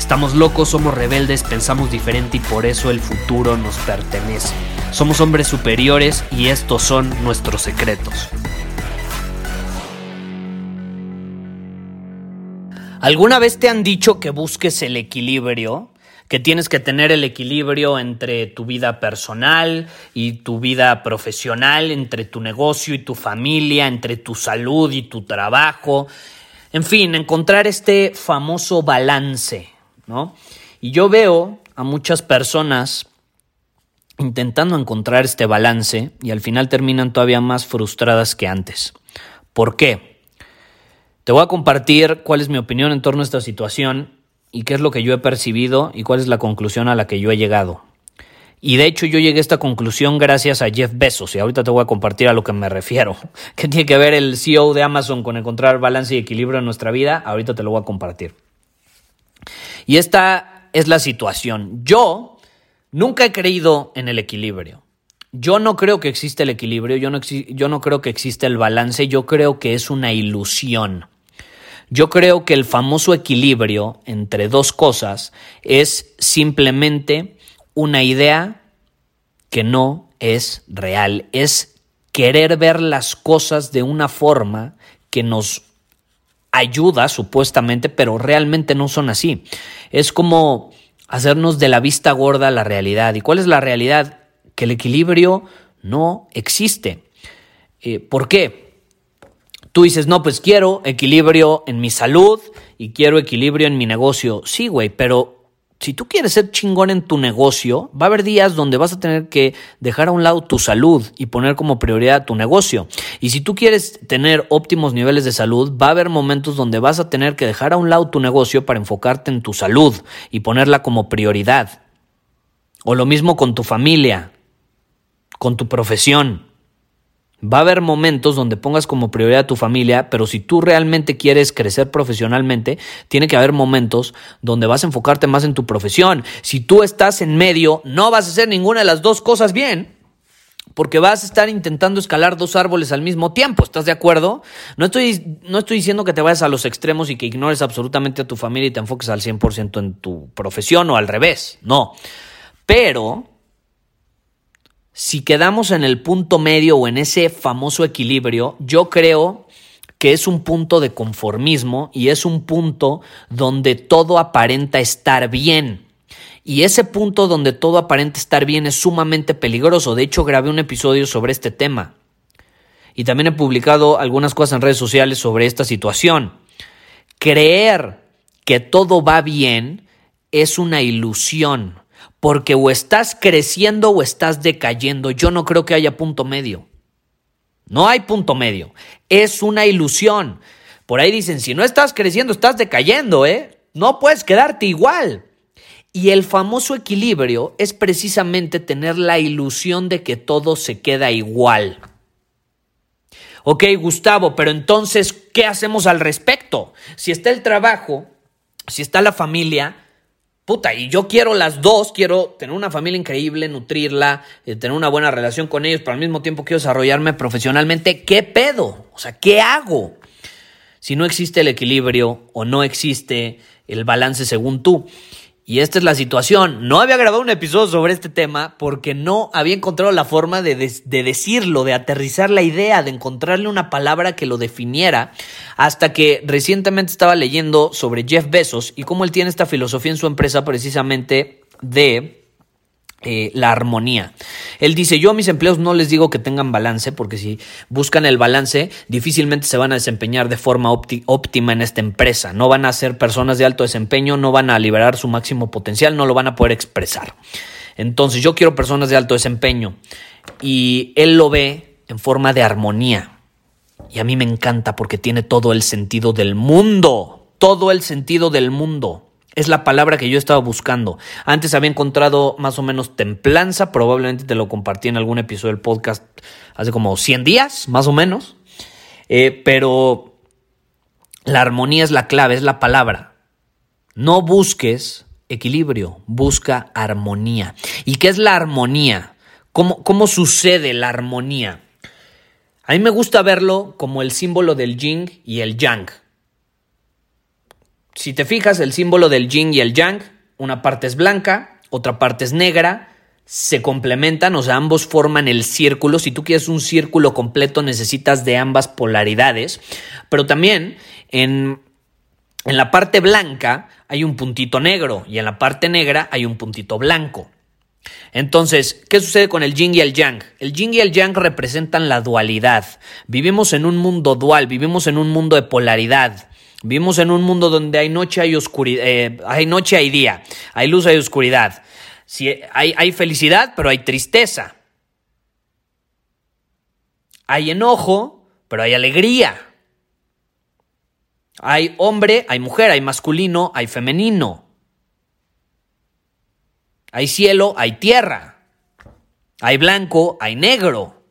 Estamos locos, somos rebeldes, pensamos diferente y por eso el futuro nos pertenece. Somos hombres superiores y estos son nuestros secretos. ¿Alguna vez te han dicho que busques el equilibrio? que tienes que tener el equilibrio entre tu vida personal y tu vida profesional, entre tu negocio y tu familia, entre tu salud y tu trabajo. En fin, encontrar este famoso balance, Y yo veo a muchas personas intentando encontrar este balance y al final terminan todavía más frustradas que antes. ¿Por qué? Te voy a compartir cuál es mi opinión en torno a esta situación y qué es lo que yo he percibido y cuál es la conclusión a la que yo he llegado. Y de hecho yo llegué a esta conclusión gracias a Jeff Bezos y ahorita te voy a compartir a lo que me refiero. ¿Qué tiene que ver el CEO de Amazon con encontrar balance y equilibrio en nuestra vida? Ahorita te lo voy a compartir. Y esta es la situación. Yo nunca he creído en el equilibrio. Yo no creo que existe el equilibrio, yo no, yo no creo que existe el balance, yo creo que es una ilusión. Yo creo que el famoso equilibrio entre dos cosas es simplemente una idea que no es real, es querer ver las cosas de una forma que nos ayuda supuestamente, pero realmente no son así. Es como hacernos de la vista gorda la realidad. ¿Y cuál es la realidad? Que el equilibrio no existe. Eh, ¿Por qué? Tú dices, no, pues quiero equilibrio en mi salud y quiero equilibrio en mi negocio. Sí, güey, pero si tú quieres ser chingón en tu negocio, va a haber días donde vas a tener que dejar a un lado tu salud y poner como prioridad tu negocio. Y si tú quieres tener óptimos niveles de salud, va a haber momentos donde vas a tener que dejar a un lado tu negocio para enfocarte en tu salud y ponerla como prioridad. O lo mismo con tu familia, con tu profesión. Va a haber momentos donde pongas como prioridad a tu familia, pero si tú realmente quieres crecer profesionalmente, tiene que haber momentos donde vas a enfocarte más en tu profesión. Si tú estás en medio, no vas a hacer ninguna de las dos cosas bien. Porque vas a estar intentando escalar dos árboles al mismo tiempo, ¿estás de acuerdo? No estoy, no estoy diciendo que te vayas a los extremos y que ignores absolutamente a tu familia y te enfoques al 100% en tu profesión o al revés, no. Pero si quedamos en el punto medio o en ese famoso equilibrio, yo creo que es un punto de conformismo y es un punto donde todo aparenta estar bien. Y ese punto donde todo aparenta estar bien es sumamente peligroso. De hecho, grabé un episodio sobre este tema. Y también he publicado algunas cosas en redes sociales sobre esta situación. Creer que todo va bien es una ilusión porque o estás creciendo o estás decayendo. Yo no creo que haya punto medio. No hay punto medio. Es una ilusión. Por ahí dicen, si no estás creciendo, estás decayendo, ¿eh? No puedes quedarte igual. Y el famoso equilibrio es precisamente tener la ilusión de que todo se queda igual. Ok, Gustavo, pero entonces, ¿qué hacemos al respecto? Si está el trabajo, si está la familia, puta, y yo quiero las dos, quiero tener una familia increíble, nutrirla, eh, tener una buena relación con ellos, pero al mismo tiempo quiero desarrollarme profesionalmente. ¿Qué pedo? O sea, ¿qué hago? Si no existe el equilibrio o no existe el balance según tú. Y esta es la situación. No había grabado un episodio sobre este tema porque no había encontrado la forma de, decirlo, de aterrizar la idea, de encontrarle una palabra que lo definiera, hasta que recientemente estaba leyendo sobre Jeff Bezos y cómo él tiene esta filosofía en su empresa precisamente de eh, la armonía. Él dice, yo a mis empleos no les digo que tengan balance, porque si buscan el balance, difícilmente se van a desempeñar de forma óptima en esta empresa. No van a ser personas de alto desempeño, no van a liberar su máximo potencial, no lo van a poder expresar. Entonces yo quiero personas de alto desempeño y él lo ve en forma de armonía. Y a mí me encanta porque tiene todo el sentido del mundo, todo el sentido del mundo. Es la palabra que yo estaba buscando. Antes había encontrado más o menos templanza, probablemente te lo compartí en algún episodio del podcast hace como 100 días, más o menos. Eh, pero la armonía es la clave, es la palabra. No busques equilibrio, busca armonía. ¿Y qué es la armonía? ¿Cómo, cómo sucede la armonía? A mí me gusta verlo como el símbolo del yin y el yang. Si te fijas, el símbolo del yin y el yang, una parte es blanca, otra parte es negra, se complementan, o sea, ambos forman el círculo. Si tú quieres un círculo completo, necesitas de ambas polaridades. Pero también en, en la parte blanca hay un puntito negro y en la parte negra hay un puntito blanco. Entonces, ¿qué sucede con el yin y el yang? El yin y el yang representan la dualidad. Vivimos en un mundo dual, vivimos en un mundo de polaridad. Vivimos en un mundo donde hay noche, hay oscuridad, eh, hay noche, hay día, hay luz, hay oscuridad. Hay, hay felicidad, pero hay tristeza. Hay enojo, pero hay alegría. Hay hombre, hay mujer, hay masculino, hay femenino. Hay cielo, hay tierra. Hay blanco, hay negro.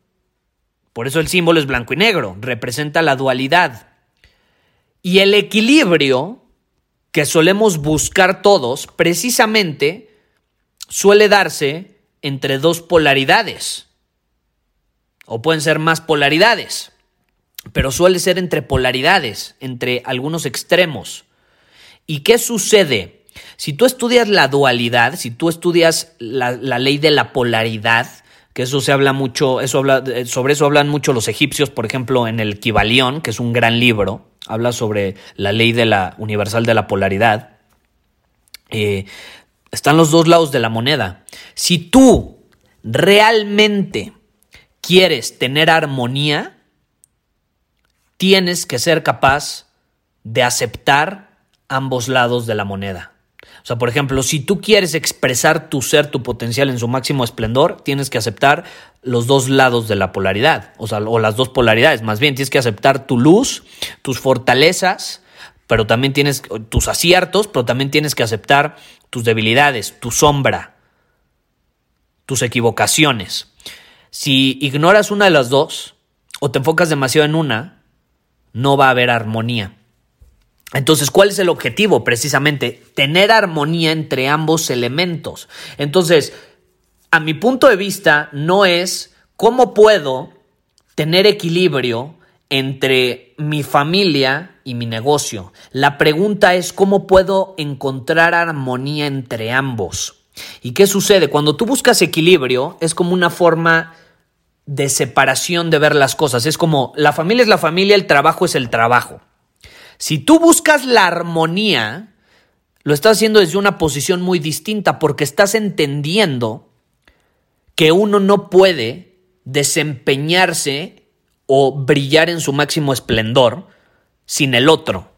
Por eso el símbolo es blanco y negro. Representa la dualidad. Y el equilibrio que solemos buscar todos, precisamente, suele darse entre dos polaridades. O pueden ser más polaridades, pero suele ser entre polaridades, entre algunos extremos. ¿Y qué sucede? Si tú estudias la dualidad, si tú estudias la, ley de la polaridad, que eso se habla mucho, eso habla, sobre eso hablan mucho los egipcios, por ejemplo, en el Kibalión, que es un gran libro, habla sobre la ley de la universal de la polaridad. Eh, están los dos lados de la moneda. Si tú realmente quieres tener armonía, tienes que ser capaz de aceptar ambos lados de la moneda. O sea, por ejemplo, si tú quieres expresar tu ser, tu potencial en su máximo esplendor, tienes que aceptar los dos lados de la polaridad, o sea, o las dos polaridades. Más bien, tienes que aceptar tu luz, tus fortalezas, pero también tienes tus aciertos, pero también tienes que aceptar tus debilidades, tu sombra, tus equivocaciones. Si ignoras una de las dos o te enfocas demasiado en una, no va a haber armonía. Entonces, ¿cuál es el objetivo? Precisamente, tener armonía entre ambos elementos. Entonces, a mi punto de vista, no es cómo puedo tener equilibrio entre mi familia y mi negocio. La pregunta es cómo puedo encontrar armonía entre ambos. ¿Y qué sucede? Cuando tú buscas equilibrio, es como una forma de separación de ver las cosas. Es como la familia es la familia, el trabajo es el trabajo. Si tú buscas la armonía, lo estás haciendo desde una posición muy distinta porque estás entendiendo que uno no puede desempeñarse o brillar en su máximo esplendor sin el otro.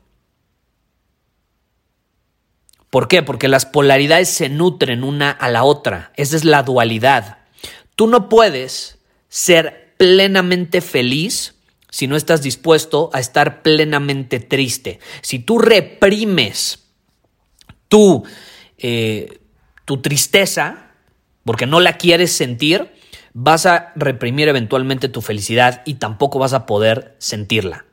¿Por qué? Porque las polaridades se nutren una a la otra. Esa es la dualidad. Tú no puedes ser plenamente feliz si no estás dispuesto a estar plenamente triste. Si tú reprimes tu, eh, tu tristeza, porque no la quieres sentir, vas a reprimir eventualmente tu felicidad y tampoco vas a poder sentirla.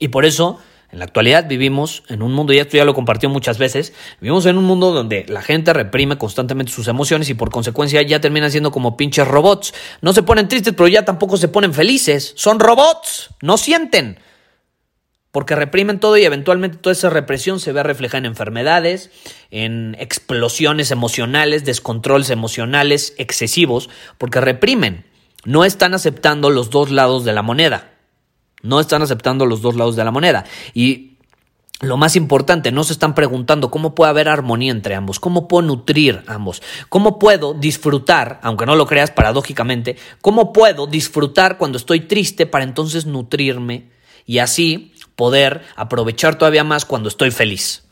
Y por eso en la actualidad vivimos en un mundo, y esto ya lo compartió muchas veces, vivimos en un mundo donde la gente reprime constantemente sus emociones y por consecuencia ya terminan siendo como pinches robots. No se ponen tristes, pero ya tampoco se ponen felices. Son robots, no sienten. Porque reprimen todo y eventualmente toda esa represión se ve reflejada en enfermedades, en explosiones emocionales, descontroles emocionales excesivos, porque reprimen. No están aceptando los dos lados de la moneda. No están aceptando los dos lados de la moneda. Y lo más importante, no se están preguntando cómo puede haber armonía entre ambos, cómo puedo nutrir ambos, cómo puedo disfrutar, aunque no lo creas paradójicamente, cómo puedo disfrutar cuando estoy triste para entonces nutrirme y así poder aprovechar todavía más cuando estoy feliz.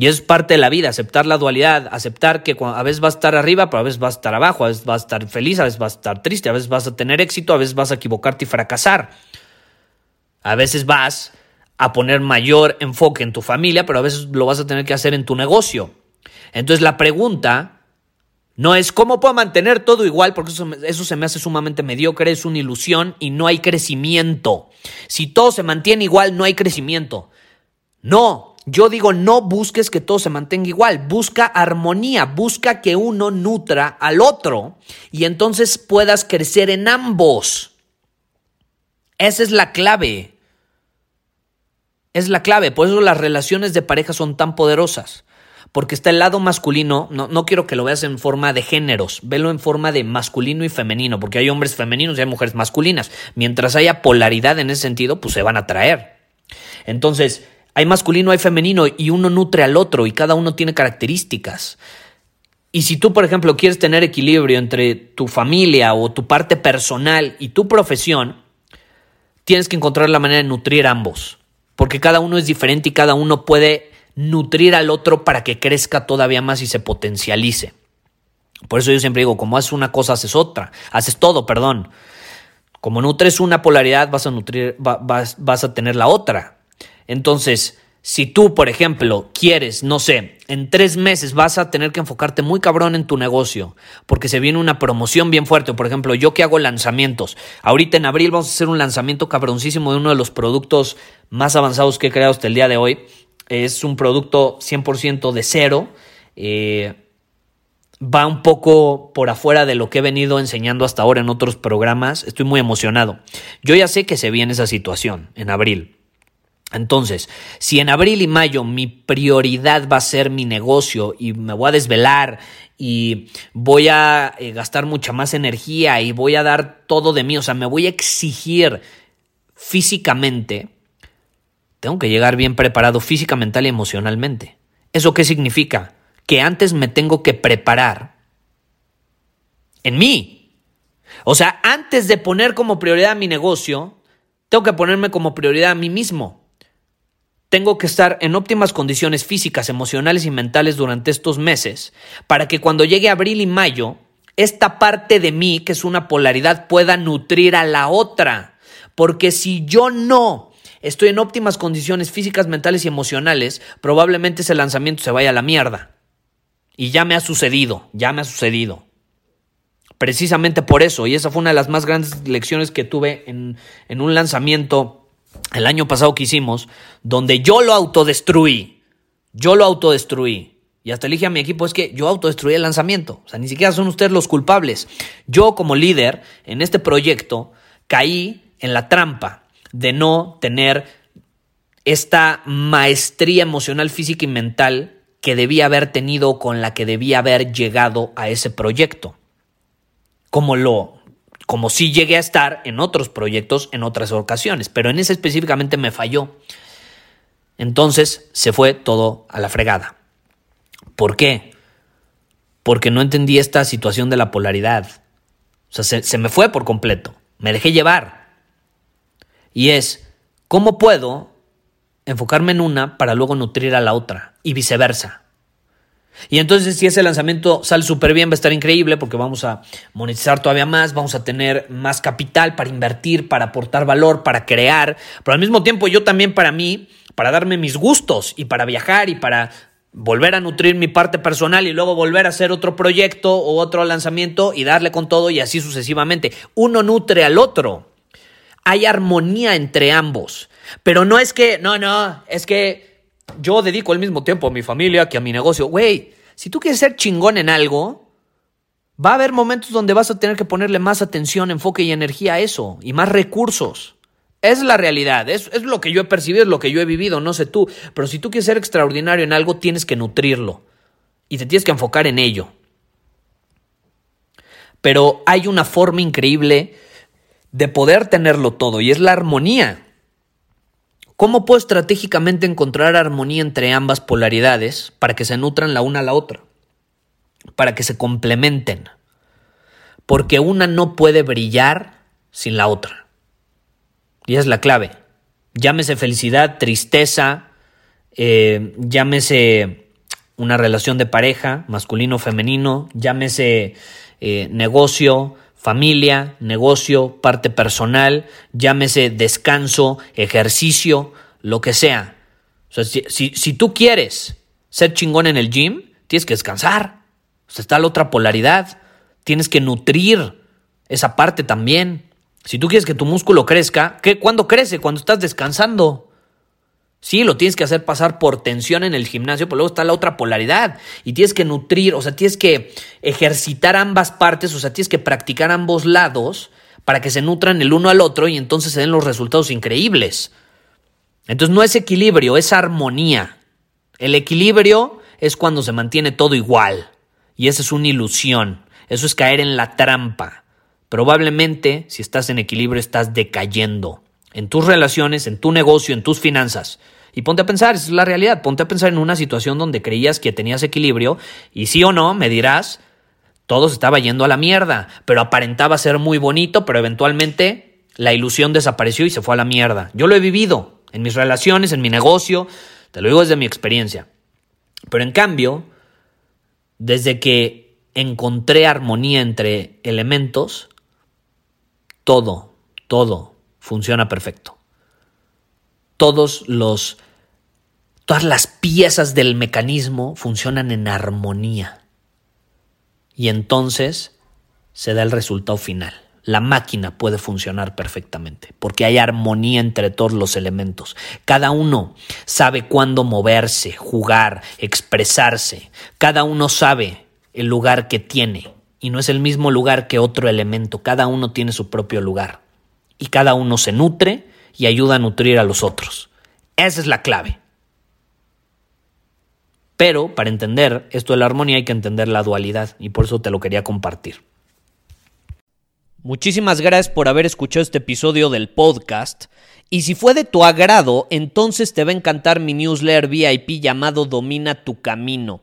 Y es parte de la vida, aceptar la dualidad, aceptar que a veces vas a estar arriba, pero a veces vas a estar abajo, a veces vas a estar feliz, a veces vas a estar triste, a veces vas a tener éxito, a veces vas a equivocarte y fracasar. A veces vas a poner mayor enfoque en tu familia, pero a veces lo vas a tener que hacer en tu negocio. Entonces la pregunta no es cómo puedo mantener todo igual, porque eso, eso, se me hace sumamente mediocre, es una ilusión y no hay crecimiento. Si todo se mantiene igual, no hay crecimiento. No, yo digo, no busques que todo se mantenga igual, busca armonía, busca que uno nutra al otro y entonces puedas crecer en ambos. Esa es la clave. Es la clave, por eso las relaciones de pareja son tan poderosas. Porque está el lado masculino, no, no quiero que lo veas en forma de géneros, velo en forma de masculino y femenino, porque hay hombres femeninos y hay mujeres masculinas. Mientras haya polaridad en ese sentido, pues se van a traer. Entonces, hay masculino, hay femenino y uno nutre al otro y cada uno tiene características. Y si tú, por ejemplo, quieres tener equilibrio entre tu familia o tu parte personal y tu profesión, tienes que encontrar la manera de nutrir ambos, porque cada uno es diferente y cada uno puede nutrir al otro para que crezca todavía más y se potencialice. Por eso yo siempre digo, como haces una cosa, haces otra, haces todo, perdón. Como nutres una polaridad, vas a nutrir, vas, vas a tener la otra. Entonces, si tú, por ejemplo, quieres, no sé, en tres meses vas a tener que enfocarte muy cabrón en tu negocio, porque se viene una promoción bien fuerte. Por ejemplo, yo que hago lanzamientos. Ahorita en abril vamos a hacer un lanzamiento cabroncísimo de uno de los productos más avanzados que he creado hasta el día de hoy. Es un producto 100% de cero. Eh, va un poco por afuera de lo que he venido enseñando hasta ahora en otros programas. Estoy muy emocionado. Yo ya sé que se viene esa situación en abril. Entonces, si en abril y mayo mi prioridad va a ser mi negocio y me voy a desvelar y voy a eh, gastar mucha más energía y voy a dar todo de mí, o sea, me voy a exigir físicamente, tengo que llegar bien preparado física, mental y emocionalmente. ¿Eso qué significa? Que antes me tengo que preparar en mí. O sea, antes de poner como prioridad mi negocio, tengo que ponerme como prioridad a mí mismo. Tengo que estar en óptimas condiciones físicas, emocionales y mentales durante estos meses para que cuando llegue abril y mayo, esta parte de mí, que es una polaridad, pueda nutrir a la otra. Porque si yo no estoy en óptimas condiciones físicas, mentales y emocionales, probablemente ese lanzamiento se vaya a la mierda. Y ya me ha sucedido, ya me ha sucedido. Precisamente por eso, y esa fue una de las más grandes lecciones que tuve en, un lanzamiento el año pasado que hicimos, donde yo lo autodestruí. Yo lo autodestruí. Y hasta le dije a mi equipo, es que yo autodestruí el lanzamiento. O sea, ni siquiera son ustedes los culpables. Yo como líder en este proyecto caí en la trampa de no tener esta maestría emocional, física y mental que debía haber tenido con la que debía haber llegado a ese proyecto. Como lo como sí llegué a estar en otros proyectos en otras ocasiones, pero en ese específicamente me falló. Entonces se fue todo a la fregada. ¿Por qué? Porque no entendí esta situación de la polaridad. O sea, se, se me fue por completo. Me dejé llevar. Y es, ¿cómo puedo enfocarme en una para luego nutrir a la otra? Y viceversa. Y entonces si ese lanzamiento sale súper bien, va a estar increíble porque vamos a monetizar todavía más, vamos a tener más capital para invertir, para aportar valor, para crear, pero al mismo tiempo yo también para mí, para darme mis gustos y para viajar y para volver a nutrir mi parte personal y luego volver a hacer otro proyecto o otro lanzamiento y darle con todo y así sucesivamente. Uno nutre al otro. Hay armonía entre ambos. Pero no es que, no, no, es que yo dedico el mismo tiempo a mi familia que a mi negocio. Güey, si tú quieres ser chingón en algo, va a haber momentos donde vas a tener que ponerle más atención, enfoque y energía a eso, y más recursos. Es la realidad, es, es lo que yo he percibido, es lo que yo he vivido, no sé tú. Pero si tú quieres ser extraordinario en algo, tienes que nutrirlo. Y te tienes que enfocar en ello. Pero hay una forma increíble de poder tenerlo todo, y es la armonía. ¿Cómo puedo estratégicamente encontrar armonía entre ambas polaridades para que se nutran la una a la otra? Para que se complementen. Porque una no puede brillar sin la otra. Y es la clave. Llámese felicidad, tristeza, eh, llámese una relación de pareja, masculino-femenino, llámese eh, negocio, familia, negocio, parte personal, llámese descanso, ejercicio, lo que sea. si, tú quieres ser chingón en el gym, tienes que descansar. O sea, está la otra polaridad. Tienes que nutrir esa parte también. Si tú quieres que tu músculo crezca, ¿qué? ¿cuándo crece? Cuando estás descansando. Sí, lo tienes que hacer pasar por tensión en el gimnasio, pero luego está la otra polaridad y tienes que nutrir, o sea, tienes que ejercitar ambas partes, o sea, tienes que practicar ambos lados para que se nutran el uno al otro y entonces se den los resultados increíbles. Entonces no es equilibrio, es armonía. El equilibrio es cuando se mantiene todo igual y esa es una ilusión, eso es caer en la trampa. Probablemente si estás en equilibrio estás decayendo en tus relaciones, en tu negocio, en tus finanzas. Y ponte a pensar, esa es la realidad, ponte a pensar en una situación donde creías que tenías equilibrio y sí o no, me dirás, todo se estaba yendo a la mierda, pero aparentaba ser muy bonito, pero eventualmente la ilusión desapareció y se fue a la mierda. Yo lo he vivido en mis relaciones, en mi negocio, te lo digo desde mi experiencia. Pero en cambio, desde que encontré armonía entre elementos, todo, todo, funciona perfecto. Todos los todas las piezas del mecanismo funcionan en armonía. Y entonces se da el resultado final. La máquina puede funcionar perfectamente porque hay armonía entre todos los elementos. Cada uno sabe cuándo moverse, jugar, expresarse. Cada uno sabe el lugar que tiene y no es el mismo lugar que otro elemento. Cada uno tiene su propio lugar y cada uno se nutre y ayuda a nutrir a los otros. Esa es la clave. Pero para entender esto de la armonía hay que entender la dualidad y por eso te lo quería compartir. Muchísimas gracias por haber escuchado este episodio del podcast. Y si fue de tu agrado, entonces te va a encantar mi newsletter VIP llamado Domina tu Camino.